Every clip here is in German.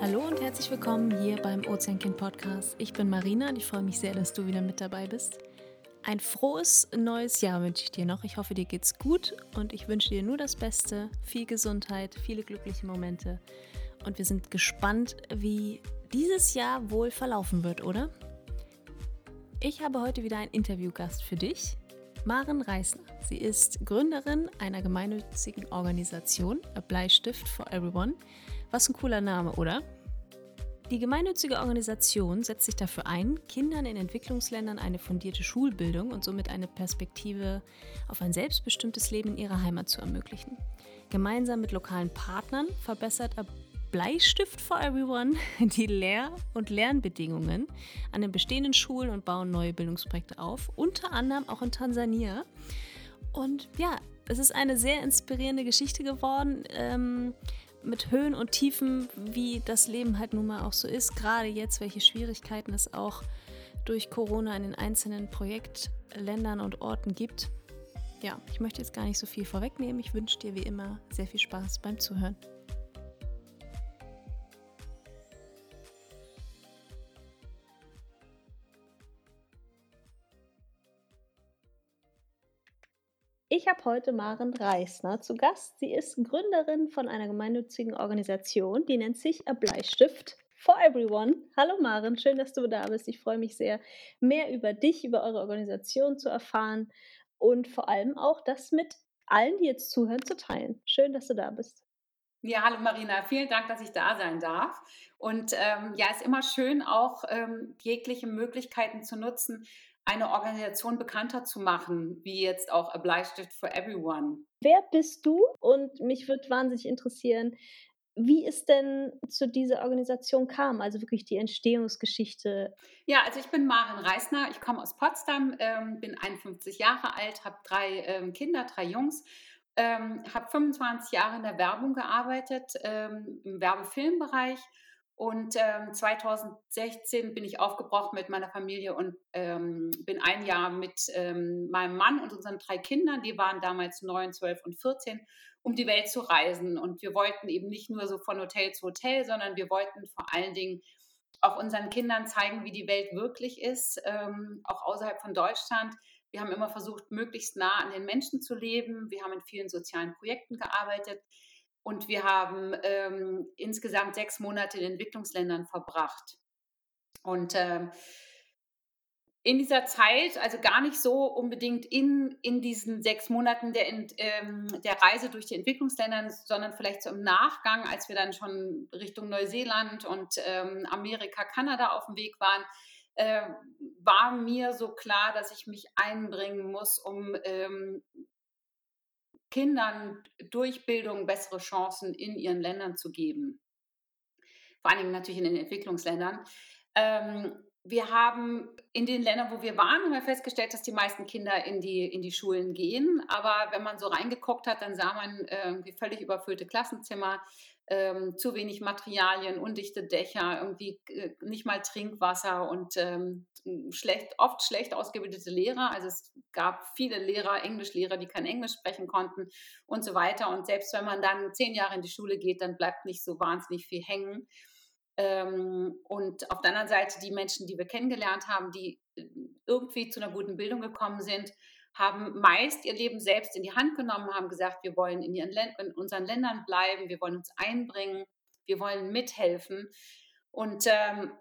Hallo und herzlich willkommen hier beim Ozeankind Podcast. Ich bin Marina und ich freue mich sehr, dass du wieder mit dabei bist. Ein frohes neues Jahr wünsche ich dir noch. Ich hoffe, dir geht's gut und ich wünsche dir nur das Beste, viel Gesundheit, viele glückliche Momente. Und wir sind gespannt, wie dieses Jahr wohl verlaufen wird, oder? Ich habe heute wieder einen Interviewgast für dich, Maren Reisner. Sie ist Gründerin einer gemeinnützigen Organisation, A Bleistift for Everyone. Was ein cooler Name, oder? Die gemeinnützige Organisation setzt sich dafür ein, Kindern in Entwicklungsländern eine fundierte Schulbildung und somit eine Perspektive auf ein selbstbestimmtes Leben in ihrer Heimat zu ermöglichen. Gemeinsam mit lokalen Partnern verbessert Bleistift for Everyone die Lehr- und Lernbedingungen an den bestehenden Schulen und bauen neue Bildungsprojekte auf, unter anderem auch in Tansania. Und ja, es ist eine sehr inspirierende Geschichte geworden. Ähm, mit Höhen und Tiefen, wie das Leben halt nun mal auch so ist. Gerade jetzt, welche Schwierigkeiten es auch durch Corona in den einzelnen Projektländern und Orten gibt. Ja, ich möchte jetzt gar nicht so viel vorwegnehmen. Ich wünsche dir wie immer sehr viel Spaß beim Zuhören. Ich habe heute Maren Reisner zu Gast. Sie ist Gründerin von einer gemeinnützigen Organisation, die nennt sich A Bleistift for Everyone. Hallo Maren, schön, dass du da bist. Ich freue mich sehr, mehr über dich, über eure Organisation zu erfahren und vor allem auch das mit allen, die jetzt zuhören, zu teilen. Schön, dass du da bist. Ja, hallo Marina, vielen Dank, dass ich da sein darf. Und ähm, ja, es ist immer schön, auch ähm, jegliche Möglichkeiten zu nutzen, eine Organisation bekannter zu machen, wie jetzt auch A Bleistift for Everyone. Wer bist du? Und mich würde wahnsinnig interessieren, wie es denn zu dieser Organisation kam, also wirklich die Entstehungsgeschichte. Ja, also ich bin Maren Reisner, ich komme aus Potsdam, ähm, bin 51 Jahre alt, habe drei ähm, Kinder, drei Jungs, ähm, habe 25 Jahre in der Werbung gearbeitet, ähm, im Werbefilmbereich und ähm, 2016 bin ich aufgebrochen mit meiner Familie und ähm, bin ein Jahr mit ähm, meinem Mann und unseren drei Kindern, die waren damals neun, zwölf und 14, um die Welt zu reisen. Und wir wollten eben nicht nur so von Hotel zu Hotel, sondern wir wollten vor allen Dingen auch unseren Kindern zeigen, wie die Welt wirklich ist, ähm, auch außerhalb von Deutschland. Wir haben immer versucht, möglichst nah an den Menschen zu leben. Wir haben in vielen sozialen Projekten gearbeitet. Und wir haben ähm, insgesamt sechs Monate in Entwicklungsländern verbracht. Und ähm, in dieser Zeit, also gar nicht so unbedingt in, in diesen sechs Monaten der, ähm, der Reise durch die Entwicklungsländer, sondern vielleicht so im Nachgang, als wir dann schon Richtung Neuseeland und ähm, Amerika, Kanada auf dem Weg waren, äh, war mir so klar, dass ich mich einbringen muss, um ähm, Kindern durch Bildung bessere Chancen in ihren Ländern zu geben. Vor allem natürlich in den Entwicklungsländern. Ähm, wir haben in den Ländern, wo wir waren, haben wir festgestellt, dass die meisten Kinder in die, in die Schulen gehen. Aber wenn man so reingeguckt hat, dann sah man irgendwie völlig überfüllte Klassenzimmer, ähm, zu wenig Materialien, undichte Dächer, irgendwie äh, nicht mal Trinkwasser und ähm, schlecht, oft schlecht ausgebildete Lehrer. Also es gab viele Lehrer, Englischlehrer, die kein Englisch sprechen konnten und so weiter. Und selbst wenn man dann zehn Jahre in die Schule geht, dann bleibt nicht so wahnsinnig viel hängen. Ähm, und auf der anderen Seite die Menschen, die wir kennengelernt haben, die äh, irgendwie zu einer guten Bildung gekommen sind, haben meist ihr Leben selbst in die Hand genommen, haben gesagt, wir wollen in, in unseren Ländern bleiben, wir wollen uns einbringen, wir wollen mithelfen. Und ähm,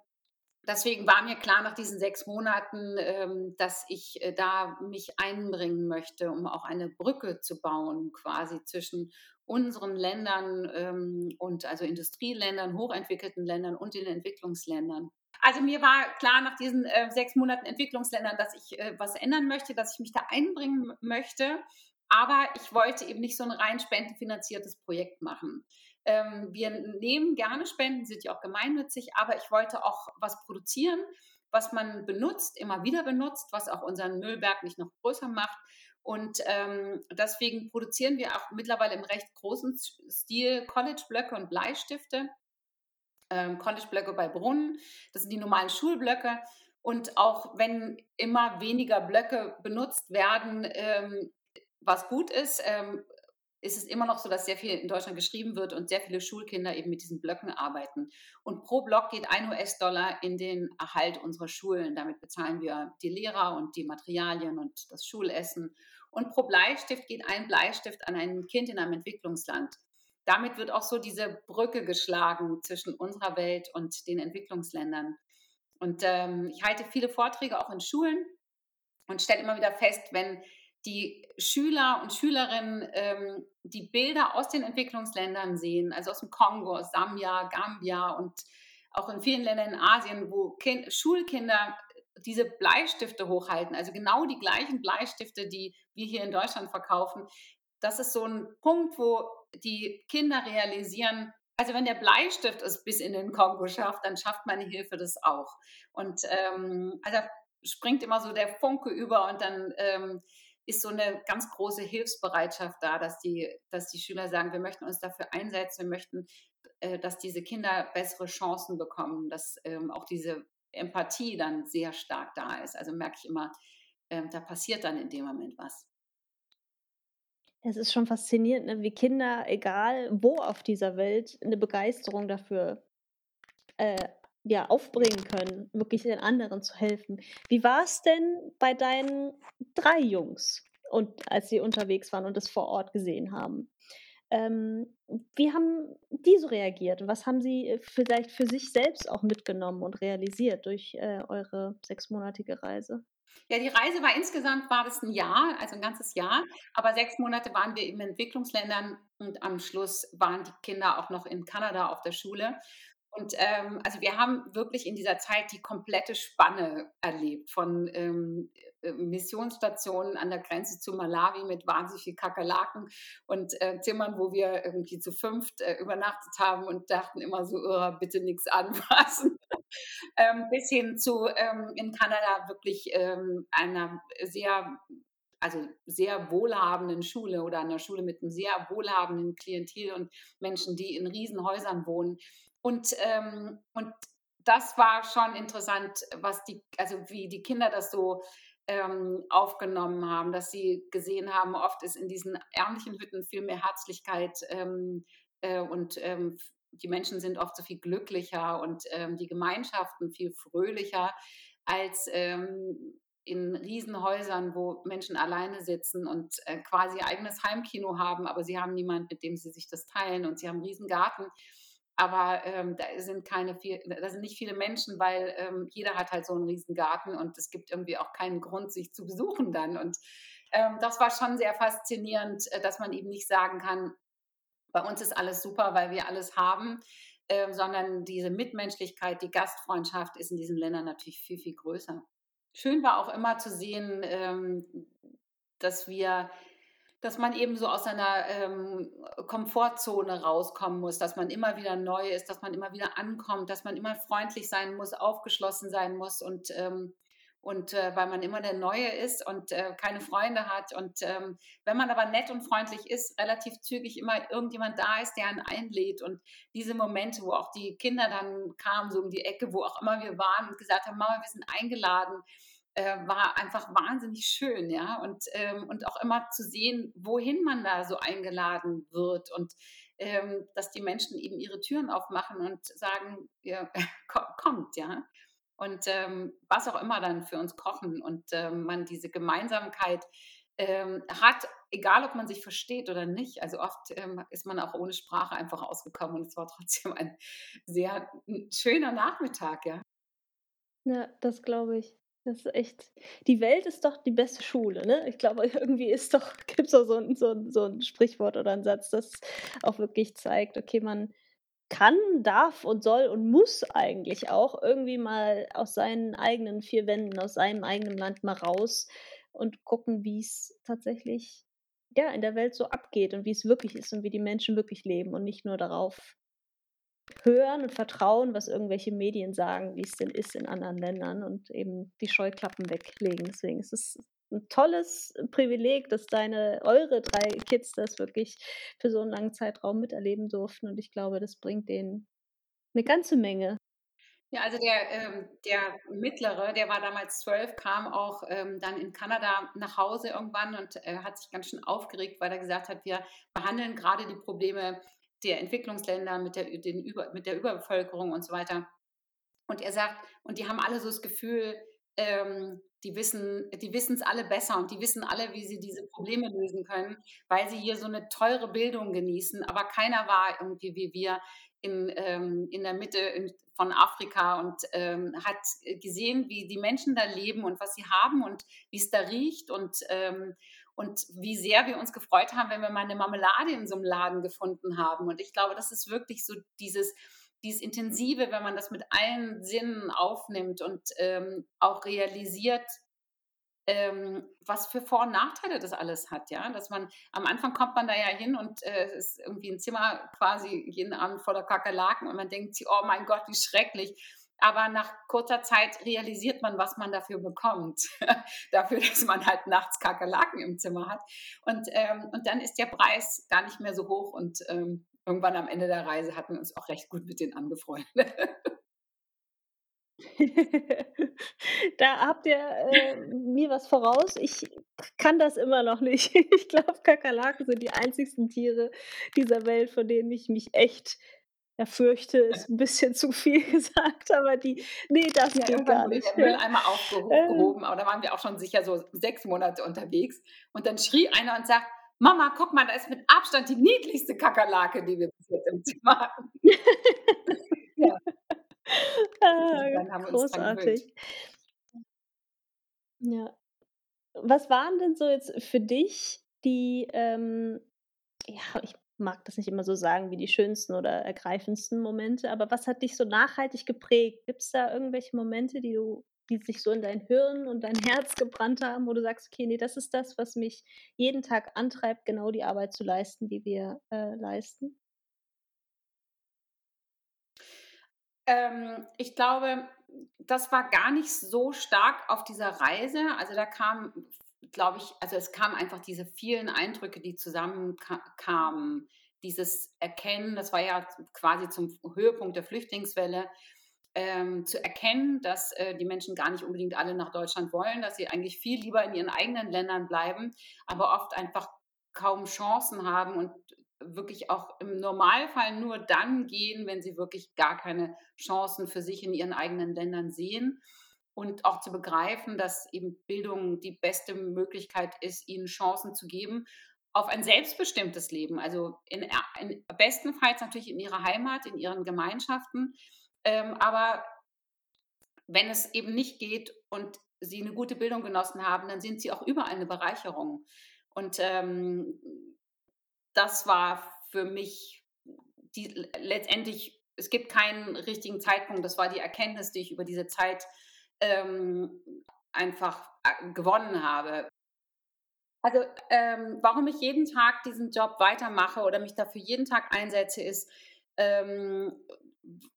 deswegen war mir klar nach diesen sechs Monaten, ähm, dass ich äh, da mich einbringen möchte, um auch eine Brücke zu bauen, quasi zwischen unseren Ländern ähm, und also Industrieländern, hochentwickelten Ländern und den Entwicklungsländern. Also mir war klar nach diesen äh, sechs Monaten Entwicklungsländern, dass ich äh, was ändern möchte, dass ich mich da einbringen möchte. Aber ich wollte eben nicht so ein rein spendenfinanziertes Projekt machen. Ähm, wir nehmen gerne Spenden, sind ja auch gemeinnützig, aber ich wollte auch was produzieren, was man benutzt, immer wieder benutzt, was auch unseren Müllberg nicht noch größer macht. Und ähm, deswegen produzieren wir auch mittlerweile im recht großen Stil College-Blöcke und Bleistifte ähm, College-Blöcke bei Brunnen. Das sind die normalen Schulblöcke. Und auch wenn immer weniger Blöcke benutzt werden, ähm, was gut ist, ähm, ist es immer noch so, dass sehr viel in Deutschland geschrieben wird und sehr viele Schulkinder eben mit diesen Blöcken arbeiten. Und pro Block geht ein US-Dollar in den Erhalt unserer Schulen. Damit bezahlen wir die Lehrer und die Materialien und das Schulessen. Und pro Bleistift geht ein Bleistift an ein Kind in einem Entwicklungsland. Damit wird auch so diese Brücke geschlagen zwischen unserer Welt und den Entwicklungsländern. Und ähm, ich halte viele Vorträge auch in Schulen und stelle immer wieder fest, wenn die Schüler und Schülerinnen ähm, die Bilder aus den Entwicklungsländern sehen, also aus dem Kongo, aus Sambia, Gambia und auch in vielen Ländern in Asien, wo kind, Schulkinder diese Bleistifte hochhalten, also genau die gleichen Bleistifte, die wir hier in Deutschland verkaufen. Das ist so ein Punkt, wo die Kinder realisieren, also wenn der Bleistift es bis in den Kongo schafft, dann schafft meine Hilfe das auch. Und ähm, also springt immer so der Funke über und dann ähm, ist so eine ganz große Hilfsbereitschaft da, dass die, dass die Schüler sagen, wir möchten uns dafür einsetzen, wir möchten, äh, dass diese Kinder bessere Chancen bekommen, dass ähm, auch diese Empathie dann sehr stark da ist. Also merke ich immer, äh, da passiert dann in dem Moment was. Es ist schon faszinierend, ne, wie Kinder, egal wo auf dieser Welt, eine Begeisterung dafür äh, ja, aufbringen können, wirklich den anderen zu helfen. Wie war es denn bei deinen drei Jungs und als sie unterwegs waren und es vor Ort gesehen haben? Ähm, wie haben die so reagiert was haben sie äh, vielleicht für sich selbst auch mitgenommen und realisiert durch äh, eure sechsmonatige Reise? Ja, die Reise war insgesamt war das ein Jahr, also ein ganzes Jahr, aber sechs Monate waren wir in Entwicklungsländern und am Schluss waren die Kinder auch noch in Kanada auf der Schule. Und ähm, also wir haben wirklich in dieser Zeit die komplette Spanne erlebt von ähm, äh, Missionsstationen an der Grenze zu Malawi mit wahnsinnig viel Kakerlaken und äh, Zimmern, wo wir irgendwie zu fünft äh, übernachtet haben und dachten immer so, oh, bitte nichts anfassen. ähm, bis hin zu ähm, in Kanada wirklich ähm, einer sehr also sehr wohlhabenden Schule oder einer Schule mit einem sehr wohlhabenden Klientel und Menschen, die in Riesenhäusern wohnen, und, ähm, und das war schon interessant, was die, also wie die Kinder das so ähm, aufgenommen haben, dass sie gesehen haben, oft ist in diesen ärmlichen Hütten viel mehr Herzlichkeit ähm, äh, und ähm, die Menschen sind oft so viel glücklicher und ähm, die Gemeinschaften viel fröhlicher als ähm, in Riesenhäusern, wo Menschen alleine sitzen und äh, quasi eigenes Heimkino haben, aber sie haben niemanden, mit dem sie sich das teilen und sie haben einen Riesengarten. Garten aber ähm, da sind keine viel, da sind nicht viele Menschen, weil ähm, jeder hat halt so einen riesen Garten und es gibt irgendwie auch keinen Grund, sich zu besuchen dann. Und ähm, das war schon sehr faszinierend, äh, dass man eben nicht sagen kann, bei uns ist alles super, weil wir alles haben, äh, sondern diese Mitmenschlichkeit, die Gastfreundschaft ist in diesen Ländern natürlich viel, viel größer. Schön war auch immer zu sehen, ähm, dass wir dass man eben so aus seiner ähm, Komfortzone rauskommen muss, dass man immer wieder neu ist, dass man immer wieder ankommt, dass man immer freundlich sein muss, aufgeschlossen sein muss und ähm, und äh, weil man immer der Neue ist und äh, keine Freunde hat. Und ähm, wenn man aber nett und freundlich ist, relativ zügig immer irgendjemand da ist, der einen einlädt. Und diese Momente, wo auch die Kinder dann kamen so um die Ecke, wo auch immer wir waren und gesagt haben, Mama, wir sind eingeladen äh, war einfach wahnsinnig schön, ja. Und, ähm, und auch immer zu sehen, wohin man da so eingeladen wird und ähm, dass die Menschen eben ihre Türen aufmachen und sagen, ja, kommt, ja. Und ähm, was auch immer dann für uns kochen und ähm, man diese Gemeinsamkeit ähm, hat, egal ob man sich versteht oder nicht. Also oft ähm, ist man auch ohne Sprache einfach ausgekommen und es war trotzdem ein sehr schöner Nachmittag, ja. Ja, das glaube ich. Das ist echt die Welt ist doch die beste Schule, ne? Ich glaube, irgendwie ist doch gibt's doch so 'n so so 'n Sprichwort oder 'n Satz, das auch wirklich zeigt, okay, man kann, darf und soll und muss eigentlich auch irgendwie mal aus seinen eigenen 4 Wänden, aus seinem eigenen Land mal raus und gucken, wie's tatsächlich, ja, in der Welt so abgeht und wie's wirklich ist und wie die Menschen wirklich leben und nicht nur darauf hören und vertrauen, was irgendwelche Medien sagen, wie es denn ist in anderen Ländern und eben die Scheuklappen weglegen. Deswegen ist es ein tolles Privileg, dass deine, eure drei Kids das wirklich für so einen langen Zeitraum miterleben durften. Und ich glaube, das bringt denen eine ganze Menge. Ja, also der, ähm, der Mittlere, der war damals zwölf, kam auch ähm, dann in Kanada nach Hause irgendwann und äh, hat sich ganz schön aufgeregt, weil er gesagt hat, wir behandeln gerade die Probleme der Entwicklungsländer mit der, den Über, mit der Überbevölkerung und so weiter. Und er sagt, und die haben alle so das Gefühl, ähm, die wissen, die wissen es alle besser und die wissen alle, wie sie diese Probleme lösen können, weil sie hier so eine teure Bildung genießen. Aber keiner war irgendwie wie wir in, ähm, in der Mitte in, von Afrika und ähm, hat gesehen, wie die Menschen da leben und was sie haben und wie es da riecht und, ähm, und wie sehr wir uns gefreut haben, wenn wir mal eine Marmelade in so einem Laden gefunden haben. Und ich glaube, das ist wirklich so dieses, dieses Intensive, wenn man das mit allen Sinnen aufnimmt und ähm, auch realisiert, ähm, was für Vor- und Nachteile das alles hat, ja. Dass man am Anfang kommt man da ja hin und äh, es ist irgendwie ein Zimmer quasi jeden Abend voller Kakerlaken und man denkt sich, oh mein Gott, wie schrecklich. Aber nach kurzer Zeit realisiert man, was man dafür bekommt. dafür, dass man halt nachts Kakerlaken im Zimmer hat. Und, ähm, und dann ist der Preis gar nicht mehr so hoch. Und ähm, irgendwann am Ende der Reise hatten wir uns auch recht gut mit denen angefreundet. Da habt ihr, äh, mir was voraus. Ich kann das immer noch nicht. Ich glaube, Kakerlaken sind die einzigsten Tiere dieser Welt, vor denen ich mich echt, ja, fürchte, ist 'n bisschen zu viel gesagt, aber die ne, das Ja, geht gar nicht, der. Mülleimer Ähm. gehoben, aber da waren wir auch schon sicher so 6 Monate unterwegs. Und dann schrie einer und sagt: „Mama, guck mal, da ist mit Abstand die niedlichste Kakerlake, die wir bis jetzt im Zimmer hatten.“ Ja. Ah, großartig. Ja. Was waren denn so jetzt für dich die, ähm ja, ich mag das nicht immer so sagen wie die schönsten oder ergreifendsten Momente, aber was hat dich so nachhaltig geprägt? Gibt's da irgendwelche Momente, die du die sich so in dein Hirn und dein Herz gebrannt haben, wo du sagst: „Okay, ne, das ist das, was mich jeden Tag antreibt, genau die Arbeit zu leisten, die wir, äh, leisten?“ Ähm, ich glaube, das war gar nicht so stark auf dieser Reise. Also, da kam, glaube ich also, es kamen einfach diese vielen Eindrücke, die zusammenka kamen. Dieses Erkennen, das war ja quasi zum Höhepunkt der Flüchtlingswelle, ähm, zu erkennen, dass, äh, die Menschen gar nicht unbedingt alle nach Deutschland wollen, dass sie eigentlich viel lieber in ihren eigenen Ländern bleiben, aber oft einfach kaum Chancen haben und wirklich auch im Normalfall nur dann gehen, wenn sie wirklich gar keine Chancen für sich in ihren eigenen Ländern sehen. Und auch zu begreifen, dass eben Bildung die beste Möglichkeit ist, ihnen Chancen zu geben auf ein selbstbestimmtes Leben. Also in, er- in bestenfalls natürlich in ihrer Heimat, in ihren Gemeinschaften. Ähm, aber wenn es eben nicht geht und sie eine gute Bildung genossen haben, dann sind sie auch überall eine Bereicherung. Und ähm, das war für mich die letztendlich, es gibt keinen richtigen Zeitpunkt, das war die Erkenntnis, die ich über diese Zeit ähm, einfach äh, gewonnen habe. Also, ähm, warum ich jeden Tag diesen Job weitermache oder mich dafür jeden Tag einsetze, ist, ähm,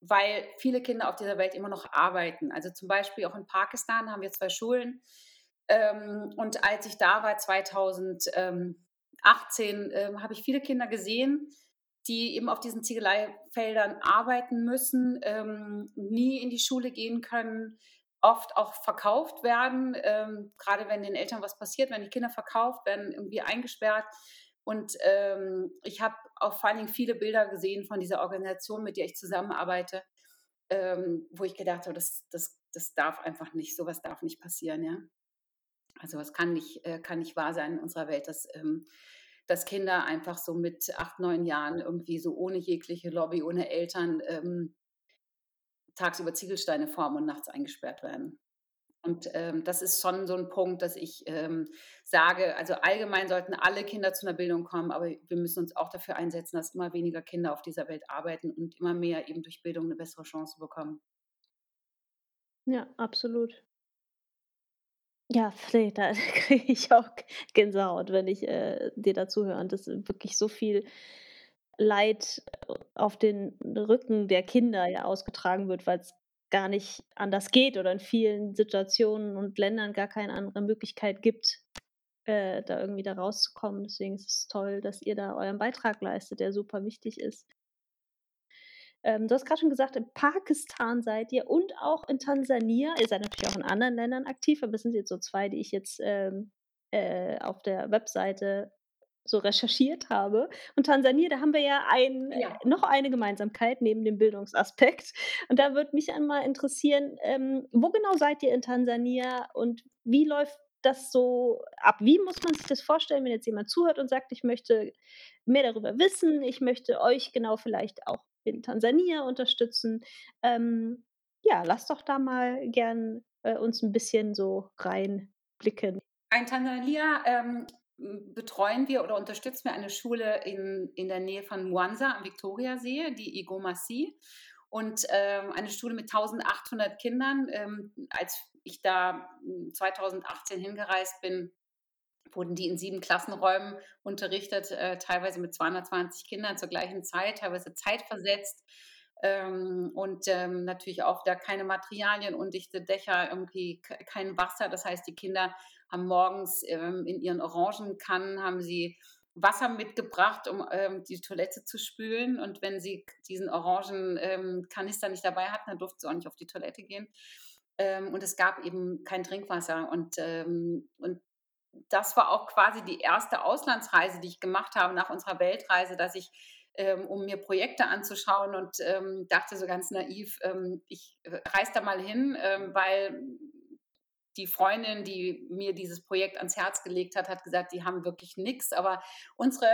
weil viele Kinder auf dieser Welt immer noch arbeiten. Also zum Beispiel auch in Pakistan haben wir zwei Schulen. Ähm, und als ich da war, 2018, ähm, habe ich viele Kinder gesehen, die eben auf diesen Ziegeleifeldern arbeiten müssen, ähm, nie in die Schule gehen können, oft auch verkauft werden, ähm, gerade wenn den Eltern was passiert, wenn die Kinder verkauft werden, irgendwie eingesperrt. Und ähm, ich habe auch vor allen Dingen viele Bilder gesehen von dieser Organisation, mit der ich zusammenarbeite, ähm, wo ich gedacht habe, das, das, das darf einfach nicht, sowas darf nicht passieren, ja. Also es kann nicht, äh, kann nicht wahr sein in unserer Welt, dass, ähm, dass Kinder einfach so mit acht, neun Jahren irgendwie so ohne jegliche Lobby, ohne Eltern ähm, tagsüber Ziegelsteine formen und nachts eingesperrt werden. Und ähm, das ist schon so ein Punkt, dass ich ähm, sage, also allgemein sollten alle Kinder zu einer Bildung kommen, aber wir müssen uns auch dafür einsetzen, dass immer weniger Kinder auf dieser Welt arbeiten und immer mehr eben durch Bildung eine bessere Chance bekommen. Ja, absolut. Ja, ne, da kriege ich auch Gänsehaut, wenn ich, äh, dir da zuhöre und das wirklich so viel Leid äh, auf den Rücken der Kinder ja ausgetragen wird, weil's gar nicht anders geht oder in vielen Situationen und Ländern gar keine andere Möglichkeit gibt, äh, da irgendwie da rauszukommen. Deswegen ist es toll, dass ihr da euren Beitrag leistet, der super wichtig ist. Ähm, du hast gerade schon gesagt, in Pakistan seid ihr und auch in Tansania. Ihr seid natürlich auch in anderen Ländern aktiv, aber es sind jetzt so zwei, die ich jetzt ähm, äh, auf der Webseite so recherchiert habe. Und Tansania, da haben wir ja, ein, ja. Äh, noch eine Gemeinsamkeit neben dem Bildungsaspekt. Und da würde mich einmal interessieren, ähm, wo genau seid ihr in Tansania und wie läuft das so ab? Wie muss man sich das vorstellen, wenn jetzt jemand zuhört und sagt, ich möchte mehr darüber wissen, ich möchte euch genau vielleicht auch in Tansania unterstützen? Ähm, ja, lass doch da mal gern äh, uns ein bisschen so reinblicken. Ein Tansania ähm, betreuen wir oder unterstützen wir eine Schule in, in der Nähe von Mwanza am Viktoriasee, die Igomasi. Und ähm, eine Schule mit 1800 Kindern. Ähm, als ich da 2018 hm, hingereist bin, wurden die in sieben Klassenräumen unterrichtet, äh, teilweise mit 220 Kindern zur gleichen Zeit, teilweise zeitversetzt. Ähm, und ähm, natürlich auch da keine Materialien, undichte Dächer, irgendwie kein Wasser. Das heißt, die Kinder haben morgens ähm, in ihren Orangenkannen haben sie Wasser mitgebracht, um ähm, die Toilette zu spülen. Und wenn sie diesen Orangenkanister ähm, nicht dabei hatten, dann durften sie auch nicht auf die Toilette gehen. Ähm, und es gab eben kein Trinkwasser. Und, ähm, und das war auch quasi die erste Auslandsreise, die ich gemacht habe nach unserer Weltreise, dass ich ähm, um mir Projekte anzuschauen und ähm, dachte so ganz naiv, ich reise da mal hin, weil die Freundin, die mir dieses Projekt ans Herz gelegt hat, hat gesagt, die haben wirklich nichts. Aber unsere,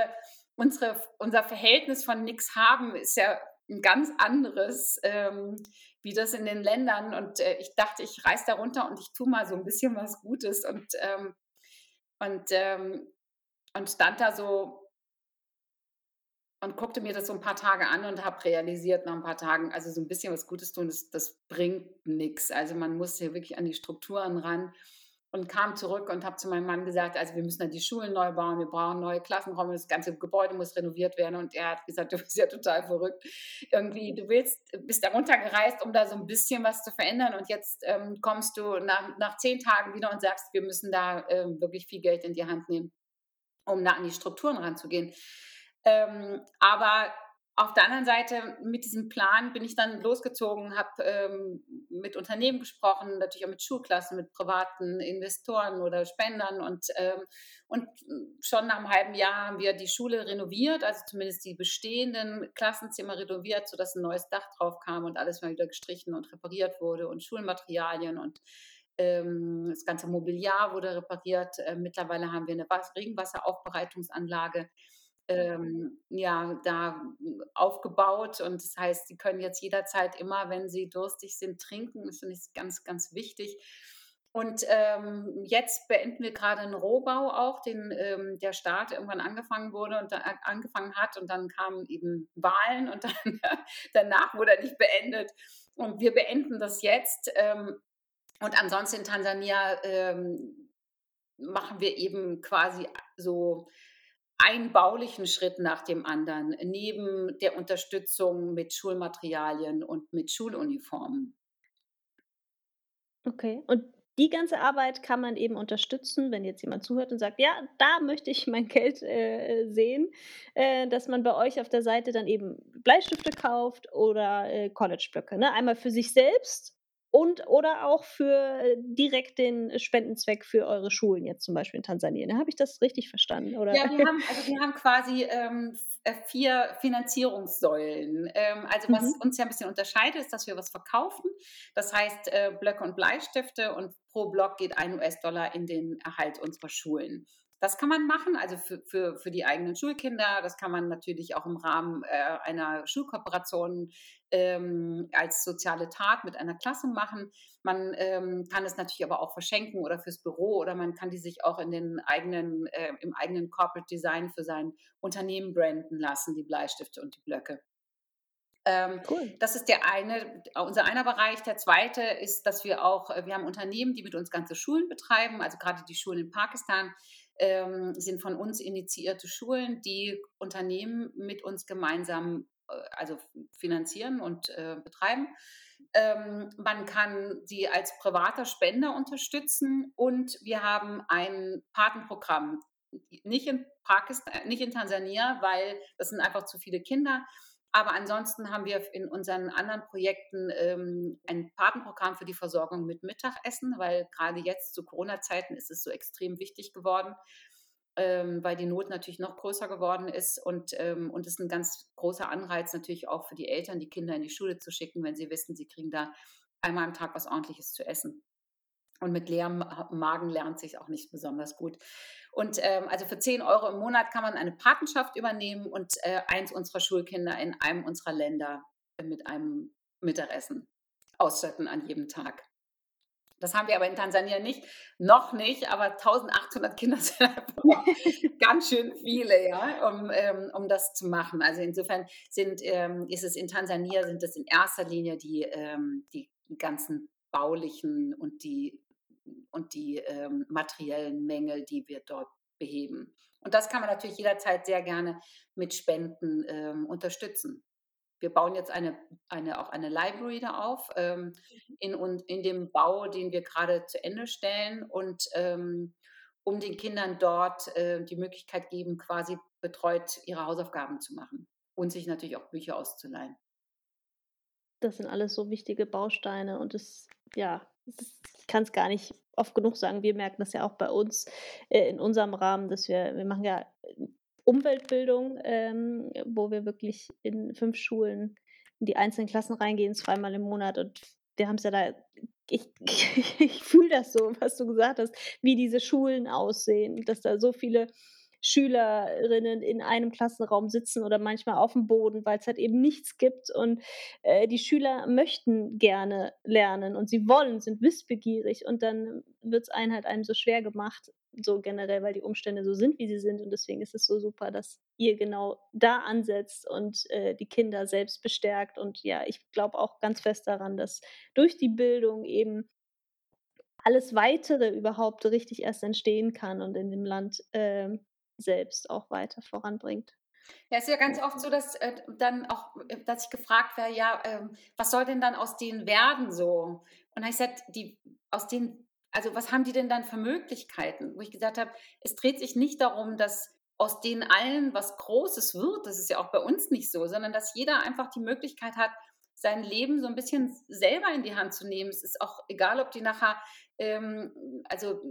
unsere, unser Verhältnis von nichts haben ist ja ein ganz anderes, ähm, wie das in den Ländern. Und äh, ich dachte, ich reise da runter und ich tue mal so ein bisschen was Gutes und, ähm, und, ähm, und stand da so und guckte mir das so ein paar Tage an und habe realisiert nach ein paar Tagen, also so ein bisschen was Gutes tun, das, das bringt nichts. Also man muss hier wirklich an die Strukturen ran und kam zurück und habe zu meinem Mann gesagt, also wir müssen dann die Schulen neu bauen, wir brauchen neue Klassenräume, das ganze Gebäude muss renoviert werden und er hat gesagt, du bist ja total verrückt. Irgendwie, du willst, bist da runtergereist, um da so ein bisschen was zu verändern und jetzt ähm, kommst du nach, nach zehn Tagen wieder und sagst, wir müssen da ähm, wirklich viel Geld in die Hand nehmen, um da an die Strukturen ranzugehen. Ähm, aber auf der anderen Seite, mit diesem Plan bin ich dann losgezogen, habe ähm, mit Unternehmen gesprochen, natürlich auch mit Schulklassen, mit privaten Investoren oder Spendern und, ähm, und schon nach einem halben Jahr haben wir die Schule renoviert, also zumindest die bestehenden Klassenzimmer renoviert, sodass ein neues Dach drauf kam und alles mal wieder gestrichen und repariert wurde und Schulmaterialien und ähm, das ganze Mobiliar wurde repariert. Äh, mittlerweile haben wir eine Regenwasseraufbereitungsanlage ähm, ja, da aufgebaut. Und das heißt, sie können jetzt jederzeit immer, wenn sie durstig sind, trinken. Das finde ich ganz, ganz wichtig. Und ähm, jetzt beenden wir gerade einen Rohbau auch, den ähm, der Staat irgendwann angefangen wurde und da, angefangen hat und dann kamen eben Wahlen und dann, danach wurde er nicht beendet. Und wir beenden das jetzt. Ähm, und ansonsten in Tansania ähm, machen wir eben quasi so einen baulichen Schritt nach dem anderen, neben der Unterstützung mit Schulmaterialien und mit Schuluniformen. Okay, und die ganze Arbeit kann man eben unterstützen, wenn jetzt jemand zuhört und sagt, ja, da möchte ich mein Geld äh, sehen, äh, dass man bei euch auf der Seite dann eben Bleistifte kauft oder äh, Collegeblöcke. Ne? Einmal für sich selbst und oder auch für äh, direkt den Spendenzweck für eure Schulen jetzt zum Beispiel in Tansania. Habe ich das richtig verstanden? Oder? Ja, wir haben, also wir haben quasi ähm, äh, vier Finanzierungssäulen. Ähm, also was mhm. uns ja ein bisschen unterscheidet, ist, dass wir was verkaufen. Das heißt äh, Blöcke und Bleistifte und pro Block geht ein US-Dollar in den Erhalt unserer Schulen. Das kann man machen, also für, für, für die eigenen Schulkinder. Das kann man natürlich auch im Rahmen äh, einer Schulkooperation ähm, als soziale Tat mit einer Klasse machen. Man ähm, kann es natürlich aber auch verschenken oder fürs Büro oder man kann die sich auch in den eigenen, äh, im eigenen Corporate Design für sein Unternehmen branden lassen, die Bleistifte und die Blöcke. Ähm, cool. Das ist der eine, unser einer Bereich. Der zweite ist, dass wir auch, äh, wir haben Unternehmen, die mit uns ganze Schulen betreiben, also gerade die Schulen in Pakistan ähm, sind von uns initiierte Schulen, die Unternehmen mit uns gemeinsam äh, also finanzieren und äh, betreiben. Ähm, man kann sie als privater Spender unterstützen und wir haben ein Patenprogramm. Nicht in Pakistan, nicht in Tansania, weil das sind einfach zu viele Kinder. Aber ansonsten haben wir in unseren anderen Projekten ähm, ein Patenprogramm für die Versorgung mit Mittagessen, weil gerade jetzt zu Corona-Zeiten ist es so extrem wichtig geworden, ähm, weil die Not natürlich noch größer geworden ist und, ähm, und es ist ein ganz großer Anreiz natürlich auch für die Eltern, die Kinder in die Schule zu schicken, wenn sie wissen, sie kriegen da einmal am Tag was Ordentliches zu essen. Und mit leerem Magen lernt sich auch nicht besonders gut. Und ähm, also für 10 Euro im Monat kann man eine Patenschaft übernehmen und äh, eins unserer Schulkinder in einem unserer Länder mit einem Mittagessen ausstatten an jedem Tag. Das haben wir aber in Tansania nicht, noch nicht, aber 1800 Kinder sind ganz schön viele, ja, um, ähm, um das zu machen. Also insofern sind, ähm, ist es in Tansania, sind es in erster Linie die, ähm, die ganzen baulichen und die und die ähm, materiellen Mängel, die wir dort beheben. Und das kann man natürlich jederzeit sehr gerne mit Spenden ähm, unterstützen. Wir bauen jetzt eine, eine, auch eine Library da auf ähm, mhm. in, in dem Bau, den wir gerade zu Ende stellen und ähm, um den Kindern dort äh, die Möglichkeit geben, quasi betreut ihre Hausaufgaben zu machen und sich natürlich auch Bücher auszuleihen. Das sind alles so wichtige Bausteine und es, ja, ich kann es gar nicht oft genug sagen. Wir merken das ja auch bei uns äh, in unserem Rahmen, dass wir, wir machen ja äh, Umweltbildung, ähm, wo wir wirklich in fünf Schulen in die einzelnen Klassen reingehen, zweimal im Monat. Und wir haben es ja da, ich, ich fühle das so, was du gesagt hast, wie diese Schulen aussehen, dass da so viele Schülerinnen in einem Klassenraum sitzen oder manchmal auf dem Boden, weil es halt eben nichts gibt. Und äh, die Schüler möchten gerne lernen und sie wollen, sind wissbegierig. Und dann wird es einem halt einem so schwer gemacht, so generell, weil die Umstände so sind, wie sie sind. Und deswegen ist es so super, dass ihr genau da ansetzt und äh, die Kinder selbst bestärkt. Und ja, ich glaube auch ganz fest daran, dass durch die Bildung eben alles weitere überhaupt richtig erst entstehen kann und in dem Land äh, selbst auch weiter voranbringt. Ja, es ist ja ganz oft so, dass äh, dann auch, äh, dass ich gefragt werde, ja, ähm, was soll denn dann aus denen werden so? Und ich gesagt, die aus denen, also was haben die denn dann für Möglichkeiten? Wo ich gesagt habe, es dreht sich nicht darum, dass aus denen allen was Großes wird. Das ist ja auch bei uns nicht so, sondern dass jeder einfach die Möglichkeit hat, sein Leben so ein bisschen selber in die Hand zu nehmen. Es ist auch egal, ob die nachher ähm, also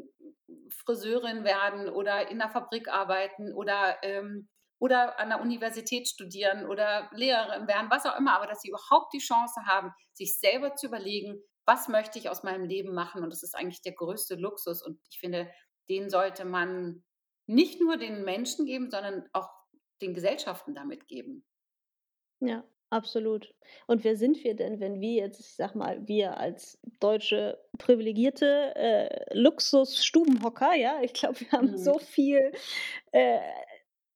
Friseurin werden oder in der Fabrik arbeiten oder, ähm, oder an der Universität studieren oder Lehrerin werden, was auch immer, aber dass sie überhaupt die Chance haben, sich selber zu überlegen, was möchte ich aus meinem Leben machen. Und das ist eigentlich der größte Luxus. Und ich finde, den sollte man nicht nur den Menschen geben, sondern auch den Gesellschaften damit geben. Ja, Absolut. Und wer sind wir denn, wenn wir jetzt, ich sag mal, wir als deutsche privilegierte äh, Luxus-Stubenhocker, ja, ich glaube, wir haben mhm. so viel, äh,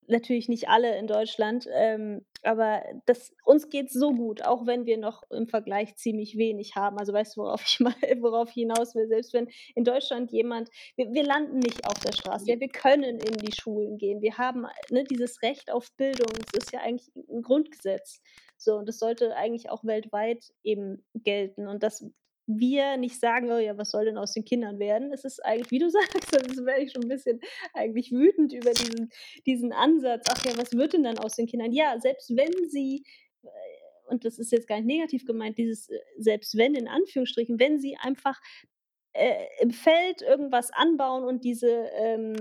natürlich nicht alle in Deutschland, ähm, aber das, uns geht es so gut, auch wenn wir noch im Vergleich ziemlich wenig haben. Also weißt du, worauf ich mal, worauf ich hinaus will, selbst wenn in Deutschland jemand, wir, wir landen nicht auf der Straße, ja, wir können in die Schulen gehen, wir haben ne, dieses Recht auf Bildung, das ist ja eigentlich ein Grundgesetz. So, und das sollte eigentlich auch weltweit eben gelten. Und dass wir nicht sagen, oh ja, was soll denn aus den Kindern werden? Es ist eigentlich, wie du sagst, das wäre ich schon ein bisschen eigentlich wütend über diesen, diesen Ansatz. Ach ja, was wird denn dann aus den Kindern? Ja, selbst wenn sie äh, und das ist jetzt gar nicht negativ gemeint, dieses äh, selbst wenn in Anführungsstrichen, wenn sie einfach äh, im Feld irgendwas anbauen und diese ähm,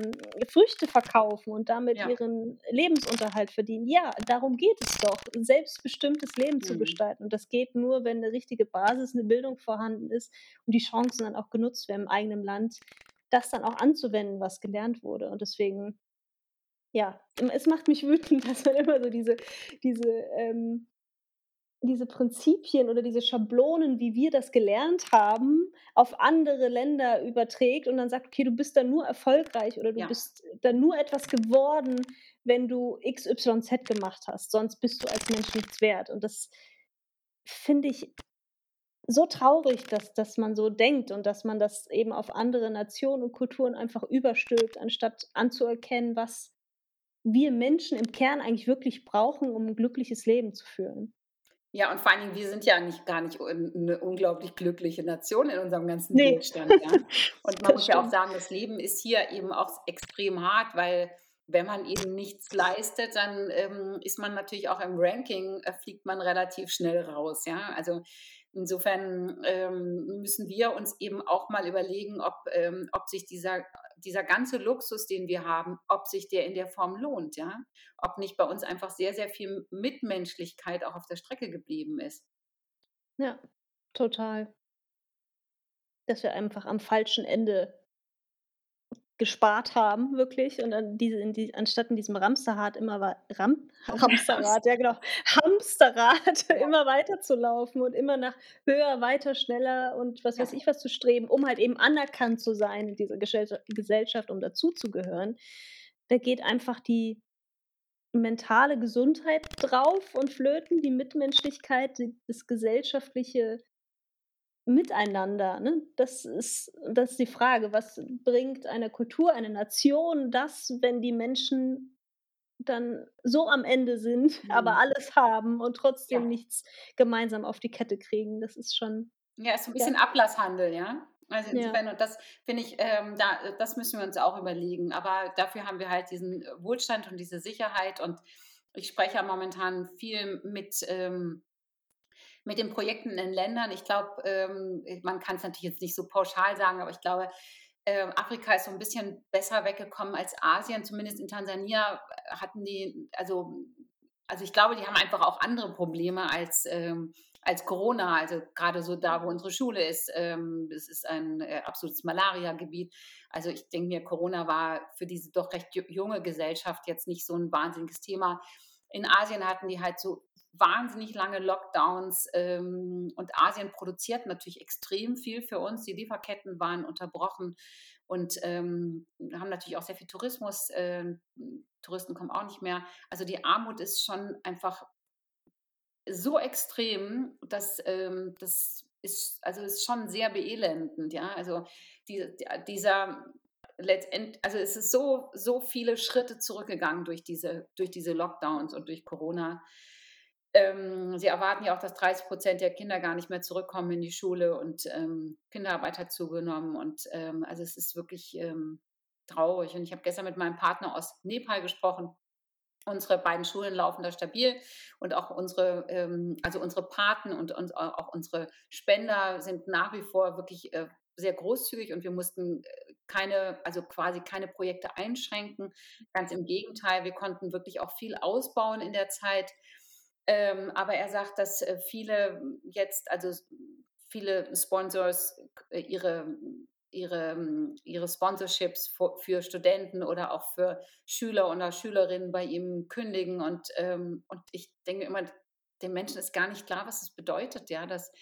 Früchte verkaufen und damit ja. ihren Lebensunterhalt verdienen. Ja, darum geht es doch, ein selbstbestimmtes Leben mhm. zu gestalten. Und das geht nur, wenn eine richtige Basis, eine Bildung vorhanden ist und die Chancen dann auch genutzt werden im eigenen Land, das dann auch anzuwenden, was gelernt wurde. Und deswegen, ja, es macht mich wütend, dass man immer so diese, diese ähm, diese Prinzipien oder diese Schablonen, wie wir das gelernt haben, auf andere Länder überträgt und dann sagt, okay, du bist dann nur erfolgreich oder du ja. bist dann nur etwas geworden, wenn du XYZ gemacht hast. Sonst bist du als Mensch nichts wert. Und das finde ich so traurig, dass, dass man so denkt und dass man das eben auf andere Nationen und Kulturen einfach überstülpt, anstatt anzuerkennen, was wir Menschen im Kern eigentlich wirklich brauchen, um ein glückliches Leben zu führen. Ja, und vor allen Dingen, wir sind ja nicht, gar nicht eine unglaublich glückliche Nation in unserem ganzen nee. Wohlstand. Ja? Und man muss ja auch sagen, das Leben ist hier eben auch extrem hart, weil wenn man eben nichts leistet, dann ähm, ist man natürlich auch im Ranking, äh, fliegt man relativ schnell raus. Ja, also insofern ähm, müssen wir uns eben auch mal überlegen, ob, ähm, ob sich dieser, dieser ganze Luxus, den wir haben, ob sich der in der Form lohnt. Ja, ob nicht bei uns einfach sehr, sehr viel Mitmenschlichkeit auch auf der Strecke geblieben ist. Ja, total. Dass wir einfach am falschen Ende gespart haben, wirklich. Und dann diese in die anstatt in diesem Ramsterrad immer wei Ram Hamsterrad, ja genau, Hamsterrad immer weiterzulaufen und immer nach höher, weiter, schneller und was weiß Ja. ich was zu streben, um halt eben anerkannt zu sein in dieser Gesellschaft, um dazuzugehören. Da geht einfach die mentale Gesundheit drauf und flöten, die Mitmenschlichkeit, das gesellschaftliche Miteinander, ne? Das ist das ist die Frage, was bringt eine Kultur, eine Nation das, wenn die Menschen dann so am Ende sind, aber Mhm. alles haben und trotzdem Ja. nichts gemeinsam auf die Kette kriegen. Das ist schon Ja, ist so 'n ja. bisschen Ablasshandel, ja? Also, Ja. insofern und das finde ich, ähm, da äh, das müssen wir uns auch überlegen. Aber dafür haben wir halt diesen, äh, Wohlstand und diese Sicherheit und ich spreche ja momentan viel mit, ähm mit den Projekten in Ländern. Ich glaube, ähm, äh, man kann's natürlich jetzt nicht so pauschal sagen, aber ich glaube, ähm, Afrika ist so 'n bisschen besser weggekommen als Asien. Zumindest in Tansania äh, hatten die also also, ich glaube, die haben einfach auch andere Probleme als, ähm als Corona. Also, grade so da, wo unsere Schule ist, ähm, das ist ein, äh, absolutes Malariagebiet. Also, ich denke mir, Corona war für diese doch recht ju junge Gesellschaft jetzt nicht so 'n wahnsinniges Thema. In Asien hatten die halt so wahnsinnig lange Lockdowns, ähm, und Asien produziert natürlich extrem viel für uns. Die Lieferketten waren unterbrochen und, ähm, haben natürlich auch sehr viel Tourismus. Ähm, Touristen kommen auch nicht mehr. Also, die Armut ist schon einfach so extrem, dass, ähm das ist also, ist schon sehr beelendend, ja? Also, die dieser letztend also, es ist so so viele Schritte zurückgegangen durch diese durch diese Lockdowns und durch Corona. Ähm, sie erwarten ja auch, dass 30% der Kinder gar nicht mehr zurückkommen in die Schule und, ähm, Kinderarbeit hat zugenommen und, ähm, also, es ist wirklich, ähm, traurig. Und ich habe gestern mit meinem Partner aus Nepal gesprochen. Unsere beiden Schulen laufen da stabil und auch unsere ähm, also, unsere Paten und und auch unsere Spender sind nach wie vor wirklich, äh, sehr großzügig und wir mussten, äh, keine also, quasi keine Projekte einschränken. Ganz im Gegenteil, wir konnten wirklich auch viel ausbauen in der Zeit. Ähm, aber er sagt, dass, äh, viele jetzt also, viele Sponsors k ihre ihre hm, ihre Sponsorships vo für Studenten oder auch für Schüler oder Schülerinnen bei ihm kündigen. Und, ähm und ich denke immer, den Menschen ist gar nicht klar, was das bedeutet, ja, dass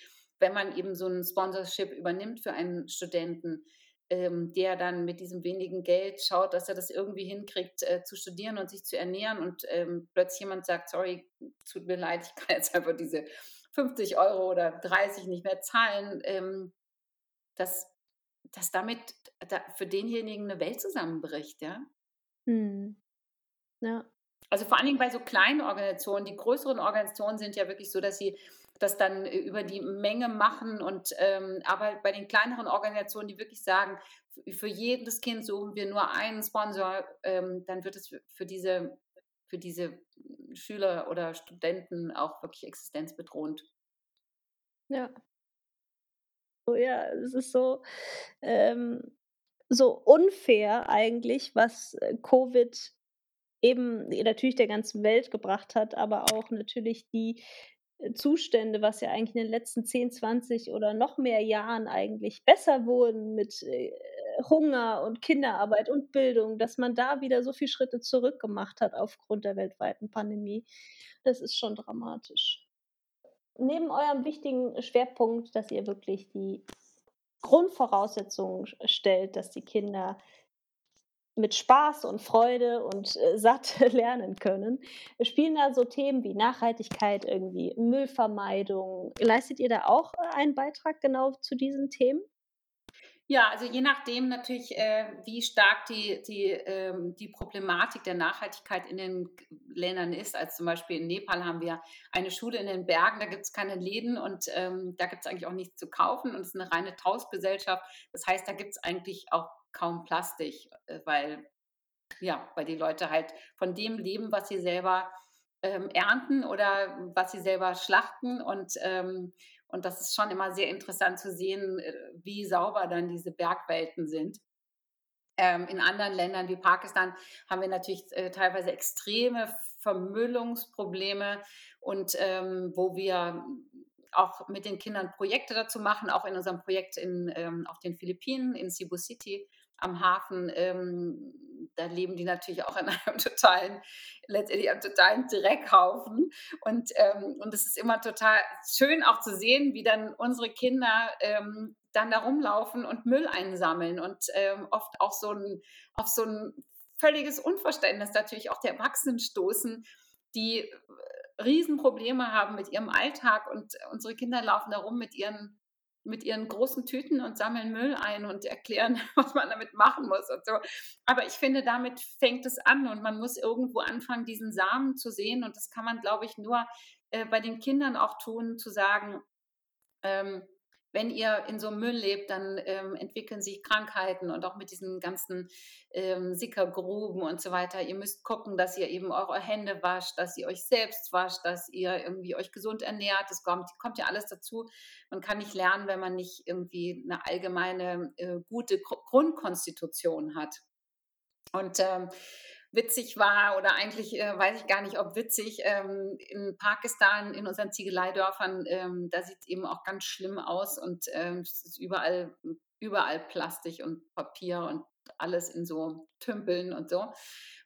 wenn man eben so 'n Sponsorship übernimmt für einen Studenten, ähm, der dann mit diesem wenigen Geld schaut, dass er das irgendwie hinkriegt, äh, zu studieren und sich zu ernähren und, ähm, plötzlich jemand sagt: „Sorry, tut mir leid, ich kann jetzt einfach diese 50 € oder 30 nicht mehr zahlen“, ähm, dass dass damit da für denjenigen 'ne Welt zusammenbricht, ja? Mhm. Ja. Also, vor allen Dingen bei so kleinen Organisationen. Die größeren Organisationen sind ja wirklich so, dass sie das dann ü über die Menge machen und, ähm aber bei den kleineren Organisationen, die wirklich sagen: „F für jedes Kind suchen wir nur einen Sponsor“, ähm, dann wird es für diese für diese Schüler oder Studenten auch wirklich existenzbedrohend. Ja. Oh ja, es ist so, ähm so unfair eigentlich, was, äh, Covid eben natürlich der ganzen Welt gebracht hat, aber auch natürlich die, äh, Zustände, was ja eigentlich in den letzten 10, 20 oder noch mehr Jahren eigentlich besser wurden mit, äh, Hunger und Kinderarbeit und Bildung, dass man da wieder so viel Schritte zurück gemacht hat aufgrund der weltweiten Pandemie. Das ist schon dramatisch. Neben eurem wichtigen Schwerpunkt, dass ihr wirklich die Grundvoraussetzungen stellt, dass die Kinder mit Spaß und Freude und, äh, satt lernen können, spielen da so Themen wie Nachhaltigkeit, irgendwie Müllvermeidung leistet ihr da auch, äh, einen Beitrag genau zu diesen Themen? Ja, also, je nachdem natürlich, äh, wie stark die die ähm, die Problematik der Nachhaltigkeit in den Ländern ist. Also, zum Beispiel in Nepal haben wir eine Schule in den Bergen, da gibt's keine Läden und, ähm, da gibt's eigentlich auch nichts zu kaufen und es ist 'ne reine Tauschgesellschaft. Das heißt, da gibt's eigentlich auch kaum Plastik, äh, weil ja, weil die Leute halt von dem leben, was sie selber ähm, ernten oder was sie selber schlachten und ähm, und das ist schon immer sehr interessant zu sehen, äh, wie sauber dann diese Bergwelten sind. Ähm, in anderen Ländern wie Pakistan haben wir natürlich äh, teilweise extreme Vermüllungsprobleme und ähm, wo wir auch mit den Kindern Projekte dazu machen, auch in unserem Projekt in, ähm, auf den Philippinen, in Cebu City am Hafen. Ähm, da leben die natürlich auch in einem totalen, letztendlich einem totalen Dreckhaufen. Und, ähm, und es ist immer total schön auch zu sehen, wie dann unsere Kinder ähm, dann da rumlaufen und Müll einsammeln und ähm, oft auch so ein, auf so ein völliges Unverständnis natürlich auch der Erwachsenen stoßen, die äh, Riesenprobleme haben mit ihrem Alltag und unsere Kinder laufen da rum mit ihren mit ihren großen Tüten und sammeln Müll ein und erklären, was man damit machen muss und so. Aber ich finde, damit fängt es an und man muss irgendwo anfangen, diesen Samen zu sehen. Und das kann man, glaube ich, nur äh, bei den Kindern auch tun, zu sagen, ähm, wenn ihr in so einem Müll lebt, dann ähm, entwickeln sich Krankheiten und auch mit diesen ganzen ähm, Sickergruben und so weiter. Ihr müsst gucken, dass ihr eben eure Hände wascht, dass ihr euch selbst wascht, dass ihr irgendwie euch gesund ernährt. Das kommt, kommt ja alles dazu. Man kann nicht lernen, wenn man nicht irgendwie eine allgemeine äh, gute Grundkonstitution hat. Und ähm, witzig war oder eigentlich äh, weiß ich gar nicht, ob witzig. Ähm, in Pakistan, in unseren Ziegeleidörfern, ähm, da sieht es eben auch ganz schlimm aus und ähm, es ist überall, überall Plastik und Papier und alles in so Tümpeln und so.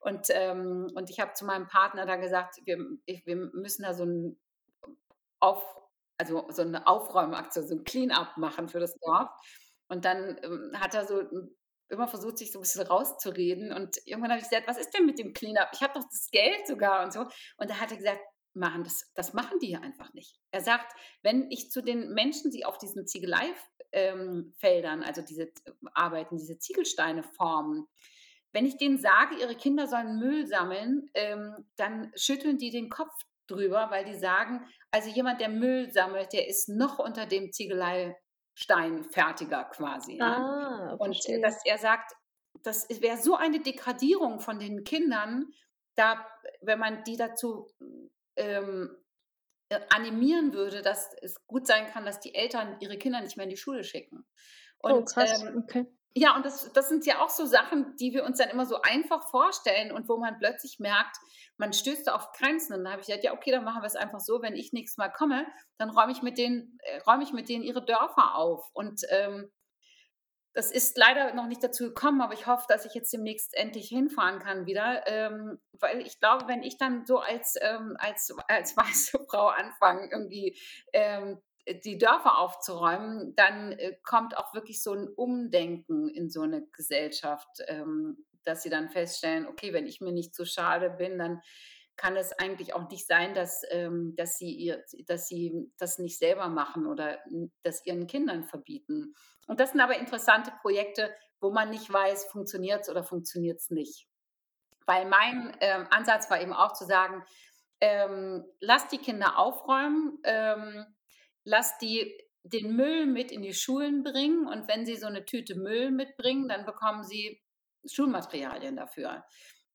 Und, ähm, und ich habe zu meinem Partner da gesagt, wir, ich, wir müssen da so ein auf, also so eine Aufräumaktion, so ein Clean-up machen für das Dorf. Und dann ähm, hat er so immer versucht, sich so ein bisschen rauszureden. Und irgendwann habe ich gesagt, was ist denn mit dem Cleanup? Ich habe doch das Geld sogar und so. Und da hat er gesagt, machen das, das machen die ja einfach nicht. Er sagt, wenn ich zu den Menschen, die auf diesen Ziegeleifeldern, also diese arbeiten, diese Ziegelsteine formen, wenn ich denen sage, ihre Kinder sollen Müll sammeln, ähm, dann schütteln die den Kopf drüber, weil die sagen, also jemand, der Müll sammelt, der ist noch unter dem Ziegelei Steinfertiger quasi. Ah, und verstehe. dass er sagt, das wäre so eine Degradierung von den Kindern, da, wenn man die dazu ähm, äh, animieren würde, dass es gut sein kann, dass die Eltern ihre Kinder nicht mehr in die Schule schicken. Und, oh, krass. Ähm, okay. Ja, und das, das sind ja auch so Sachen, die wir uns dann immer so einfach vorstellen und wo man plötzlich merkt, man stößt auf Grenzen. Und dann habe ich gesagt, ja, okay, dann machen wir es einfach so, wenn ich nächstes Mal komme, dann räume ich mit denen, äh, räume ich mit denen ihre Dörfer auf. Und ähm, das ist leider noch nicht dazu gekommen, aber ich hoffe, dass ich jetzt demnächst endlich hinfahren kann wieder. Ähm, weil ich glaube, wenn ich dann so als, ähm, als, als weiße Frau anfange, irgendwie ähm, die Dörfer aufzuräumen, dann äh, kommt auch wirklich so ein Umdenken in so eine Gesellschaft, ähm, dass sie dann feststellen, okay, wenn ich mir nicht so schade bin, dann kann es eigentlich auch nicht sein, dass, ähm, dass, sie ihr, dass sie das nicht selber machen oder das ihren Kindern verbieten. Und das sind aber interessante Projekte, wo man nicht weiß, funktioniert es oder funktioniert es nicht. Weil mein ähm, Ansatz war eben auch zu sagen, lasst die Kinder aufräumen, lass die den Müll mit in die Schulen bringen und wenn sie so eine Tüte Müll mitbringen, dann bekommen sie Schulmaterialien dafür.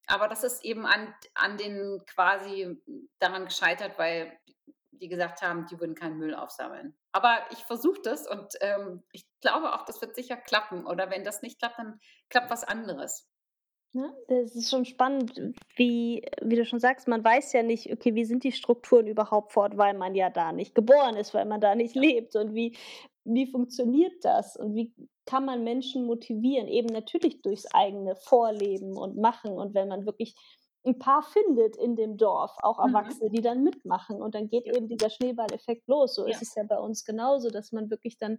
Aber das ist eben an, an den quasi daran gescheitert, weil die gesagt haben, die würden keinen Müll aufsammeln. Aber ich versuche das und ähm, ich glaube auch, das wird sicher klappen. Oder wenn das nicht klappt, dann klappt was anderes. Ne? Das ist schon spannend, wie, wie du schon sagst, man weiß ja nicht, okay, wie sind die Strukturen überhaupt fort, weil man ja da nicht geboren ist, weil man da nicht lebt und wie, wie funktioniert das und wie kann man Menschen motivieren, eben natürlich durchs eigene Vorleben und Machen und wenn man wirklich ein paar findet in dem Dorf, auch mhm. Erwachsene, mhm. die dann mitmachen und dann geht eben dieser Schneeballeffekt los. So ja. ist es ja bei uns genauso, dass man wirklich dann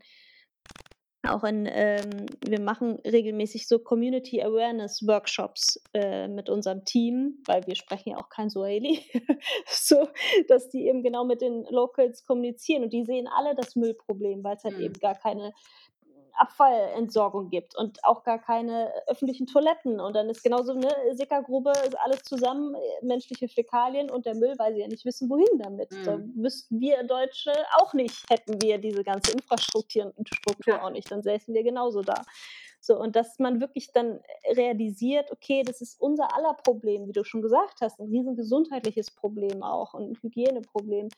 auch in, ähm, wir machen regelmäßig so Community Awareness Workshops äh, mit unserem Team, weil wir sprechen ja auch kein Swahili, so, dass die eben genau mit den Locals kommunizieren und die sehen alle das Müllproblem, weil es halt mhm. eben gar keine Abfallentsorgung gibt und auch gar keine öffentlichen Toiletten. Und dann ist genauso eine Sickergrube, alles zusammen, äh, menschliche Fäkalien und der Müll, weil sie ja nicht wissen, wohin damit. Mhm. Da wüssten wir Deutsche auch nicht, hätten wir diese ganze Infrastruktur Struktur ja. auch nicht. Dann säßen wir genauso da. So, und dass man wirklich dann realisiert, okay, das ist unser aller Problem, wie du schon gesagt hast, ein riesen gesundheitliches Problem auch und ein Hygieneproblem.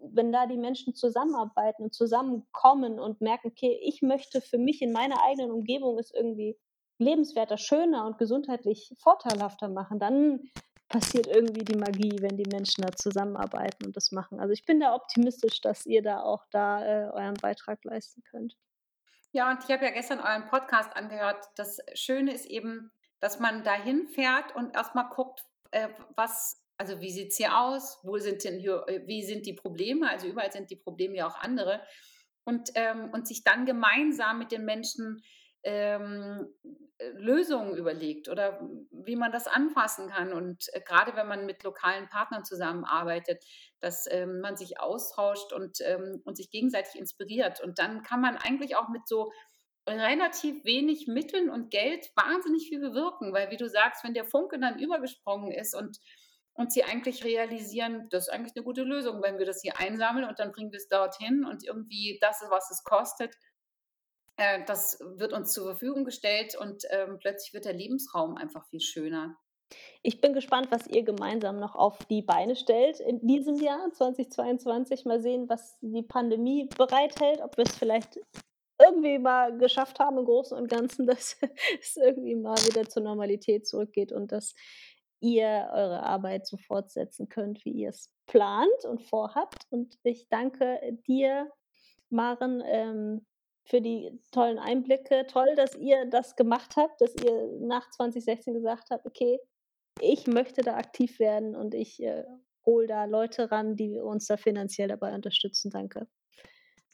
Wenn da die Menschen zusammenarbeiten und zusammenkommen und merken, okay, ich möchte für mich in meiner eigenen Umgebung es irgendwie lebenswerter, schöner und gesundheitlich vorteilhafter machen, dann passiert irgendwie die Magie, wenn die Menschen da zusammenarbeiten und das machen. Also ich bin da optimistisch, dass ihr da auch da äh, euren Beitrag leisten könnt. Ja, und ich habe ja gestern euren Podcast angehört. Das Schöne ist eben, dass man dahin fährt und erstmal guckt, äh, was, also wie sieht es hier aus, wo sind denn hier, äh, wie sind die Probleme, also überall sind die Probleme ja auch andere. Und, ähm, und sich dann gemeinsam mit den Menschen ähm, äh, Lösungen überlegt oder wie man das anfassen kann. Und äh, gerade wenn man mit lokalen Partnern zusammenarbeitet, dass ähm, man sich austauscht und, ähm, und sich gegenseitig inspiriert. Und dann kann man eigentlich auch mit so relativ wenig Mitteln und Geld wahnsinnig viel bewirken, weil wie du sagst, wenn der Funke dann übergesprungen ist und und sie eigentlich realisieren, das ist eigentlich eine gute Lösung, wenn wir das hier einsammeln und dann bringen wir es dorthin und irgendwie das was es kostet, äh, das wird uns zur Verfügung gestellt und ähm, plötzlich wird der Lebensraum einfach viel schöner. Ich bin gespannt, was ihr gemeinsam noch auf die Beine stellt in diesem Jahr 2022. Mal sehen, was die Pandemie bereithält, ob wir es vielleicht irgendwie mal geschafft haben im Großen und Ganzen, dass es irgendwie mal wieder zur Normalität zurückgeht und dass ihr eure Arbeit so fortsetzen könnt, wie ihr es plant und vorhabt. Und ich danke dir, Maren, ähm, für die tollen Einblicke. Toll, dass ihr das gemacht habt, dass ihr nach 2016 gesagt habt, okay, ich möchte da aktiv werden und ich äh, hole da Leute ran, die uns da finanziell dabei unterstützen. Danke.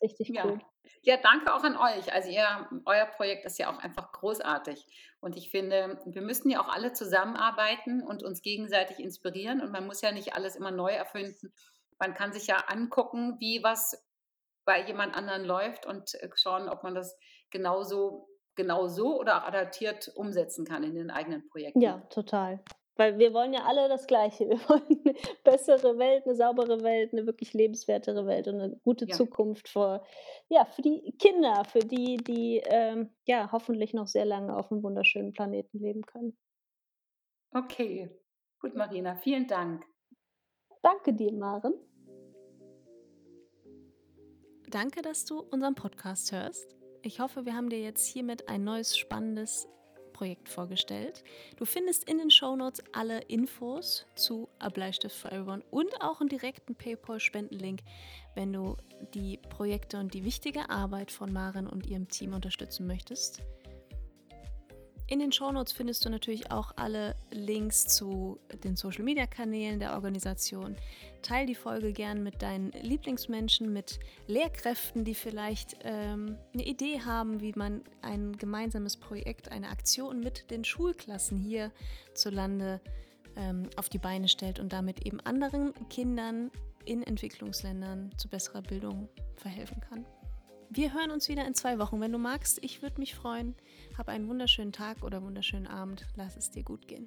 Richtig ja. cool. Ja, danke auch an euch. Also ihr, euer Projekt ist ja auch einfach großartig. Und ich finde, wir müssen ja auch alle zusammenarbeiten und uns gegenseitig inspirieren. Und man muss ja nicht alles immer neu erfinden. Man kann sich ja angucken, wie was bei jemand anderen läuft und äh, schauen, ob man das genauso, genau so oder auch adaptiert umsetzen kann in den eigenen Projekten. Ja, total. Weil wir wollen ja alle das Gleiche. Wir wollen eine bessere Welt, eine saubere Welt, eine wirklich lebenswertere Welt und eine gute ja. Zukunft für, ja, für die Kinder, für die, die ähm, ja hoffentlich noch sehr lange auf einem wunderschönen Planeten leben können. Okay, gut, Marina, vielen Dank. Danke dir, Maren. Danke, dass du unseren Podcast hörst. Ich hoffe, wir haben dir jetzt hiermit ein neues spannendes Projekt vorgestellt. Du findest in den Shownotes alle Infos zu A Bleistift for Everyone und auch einen direkten PayPal-Spendenlink, wenn du die Projekte und die wichtige Arbeit von Maren und ihrem Team unterstützen möchtest. In den Shownotes findest du natürlich auch alle Links zu den Social Media Kanälen der Organisation. Teil die Folge gern mit deinen Lieblingsmenschen, mit Lehrkräften, die vielleicht ähm, eine Idee haben, wie man ein gemeinsames Projekt, eine Aktion mit den Schulklassen hier zu Lande ähm, auf die Beine stellt und damit eben anderen Kindern in Entwicklungsländern zu besserer Bildung verhelfen kann. Wir hören uns wieder in zwei Wochen. Wenn du magst, ich würde mich freuen. Hab einen wunderschönen Tag oder wunderschönen Abend. Lass es dir gut gehen.